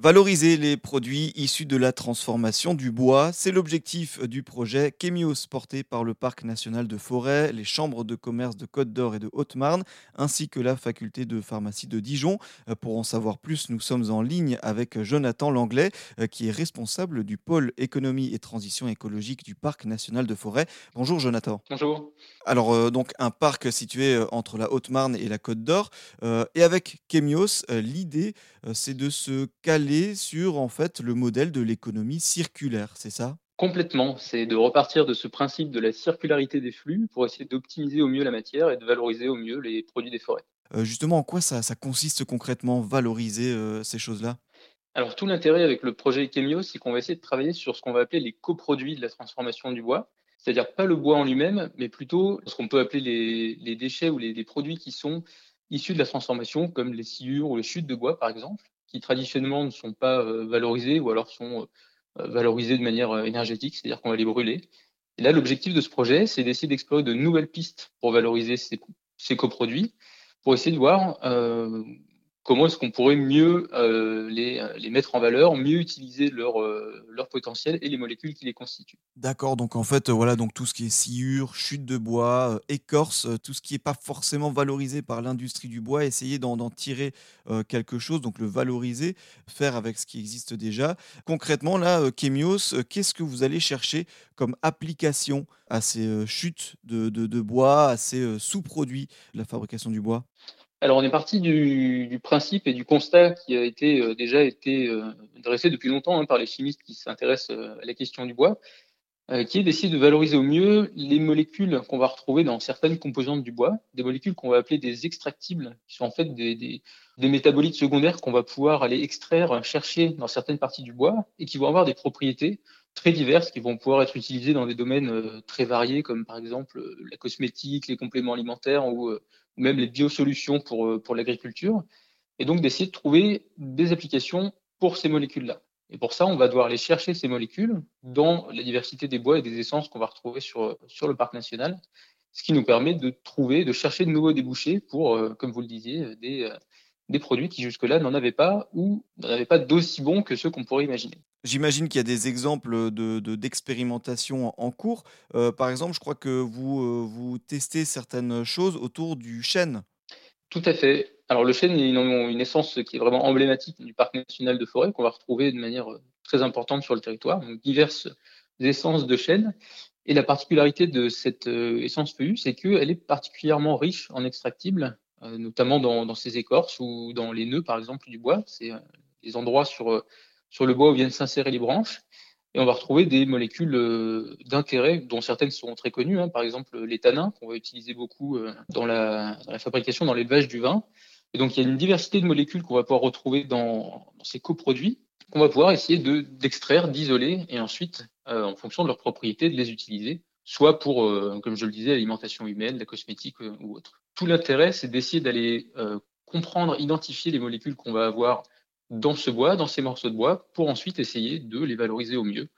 Valoriser les produits issus de la transformation du bois, c'est l'objectif du projet Chemios porté par le Parc national de Forêt, les chambres de commerce de Côte d'Or et de Haute-Marne, ainsi que la faculté de pharmacie de Dijon. Euh, pour en savoir plus, nous sommes en ligne avec Jonathan Langlais, euh, qui est responsable du pôle économie et transition écologique du Parc national de Forêt. Bonjour Jonathan. Bonjour. Alors euh, donc un parc situé entre la Haute-Marne et la Côte d'Or, et avec Chemios, l'idée c'est de se caler sur en fait le modèle de l'économie circulaire, c'est ça? Complètement, c'est de repartir de ce principe de la circularité des flux pour essayer d'optimiser au mieux la matière et de valoriser au mieux les produits des forêts. Euh, justement, en quoi ça, ça consiste concrètement, valoriser euh, ces choses-là? Alors tout l'intérêt avec le projet Chemio, c'est qu'on va essayer de travailler sur ce qu'on va appeler les coproduits de la transformation du bois, c'est-à-dire pas le bois en lui-même, mais plutôt ce qu'on peut appeler les, déchets ou les, produits qui sont issus de la transformation, comme les sciures ou les chutes de bois par exemple qui traditionnellement ne sont pas euh, valorisés ou alors sont euh, valorisés de manière euh, énergétique, c'est-à-dire qu'on va les brûler. Et là, l'objectif de ce projet, c'est d'essayer d'explorer de nouvelles pistes pour valoriser ces coproduits, pour essayer de voir comment est-ce qu'on pourrait mieux euh, les, les, mettre en valeur, mieux utiliser leur, euh, leur potentiel et les molécules qui les constituent. D'accord, donc en fait, voilà, donc tout ce qui est sciure, chute de bois, euh, écorce, tout ce qui n'est pas forcément valorisé par l'industrie du bois, essayer d'en tirer quelque chose, donc le valoriser, faire avec ce qui existe déjà. Concrètement, là, Chemios, qu'est-ce que vous allez chercher comme application à ces chutes de bois, à ces sous-produits de la fabrication du bois? Alors, on est parti du, principe et du constat qui a été euh, déjà été euh, dressé depuis longtemps hein, par les chimistes qui s'intéressent euh, à la question du bois, qui est d'essayer de valoriser au mieux les molécules qu'on va retrouver dans certaines composantes du bois, des molécules qu'on va appeler des extractibles, qui sont en fait des, métabolites secondaires qu'on va pouvoir aller extraire, chercher dans certaines parties du bois, et qui vont avoir des propriétés très diverses qui vont pouvoir être utilisées dans des domaines très variés, comme par exemple la cosmétique, les compléments alimentaires ou ou même les biosolutions pour, euh, l'agriculture, et donc d'essayer de trouver des applications pour ces molécules-là. Et pour ça, on va devoir aller chercher ces molécules dans la diversité des bois et des essences qu'on va retrouver sur, le parc national, ce qui nous permet de trouver, de chercher de nouveaux débouchés pour, euh, comme vous le disiez, des, euh, des produits qui jusque-là n'en avaient pas ou n'en avaient pas d'aussi bons que ceux qu'on pourrait imaginer. J'imagine qu'il y a des exemples de, d'expérimentation en cours. Euh, par exemple, je crois que vous, euh, vous testez certaines choses autour du chêne. Tout à fait. Alors le chêne est une, une essence qui est vraiment emblématique du parc national de forêt qu'on va retrouver de manière euh, très importante sur le territoire. Donc diverses essences de chêne. Et la particularité de cette essence feuillue, c'est qu'elle est particulièrement riche en extractibles, notamment dans, dans, ses écorces ou dans les nœuds, par exemple, du bois. C'est des endroits sur sur le bois où viennent s'insérer les branches. Et on va retrouver des molécules euh, d'intérêt, dont certaines sont très connues, hein. par exemple les tanins, qu'on va utiliser beaucoup euh, dans la, fabrication, dans l'élevage du vin. Et donc il y a une diversité de molécules qu'on va pouvoir retrouver dans, ces coproduits, qu'on va pouvoir essayer d'extraire, d'isoler, et ensuite, euh, en fonction de leurs propriétés, de les utiliser, soit pour, comme je le disais, l'alimentation humaine, la cosmétique ou autre. Tout l'intérêt, c'est d'essayer d'aller comprendre, identifier les molécules qu'on va avoir dans ce bois, dans ces morceaux de bois, pour ensuite essayer de les valoriser au mieux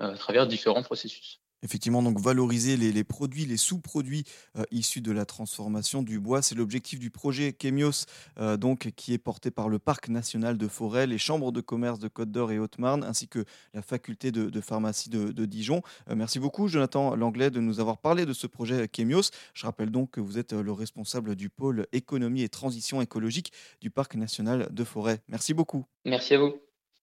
euh, à travers différents processus. Effectivement, donc valoriser les, produits, les sous-produits euh, issus de la transformation du bois, c'est l'objectif du projet Chemios, euh, donc qui est porté par le Parc national de Forêt, les chambres de commerce de Côte d'Or et Haute-Marne, ainsi que la faculté de, pharmacie de, Dijon. Euh, merci beaucoup, Jonathan Langlais, de nous avoir parlé de ce projet Chemios. Je rappelle donc que vous êtes le responsable du pôle économie et transition écologique du Parc national de Forêt. Merci beaucoup. Merci à vous.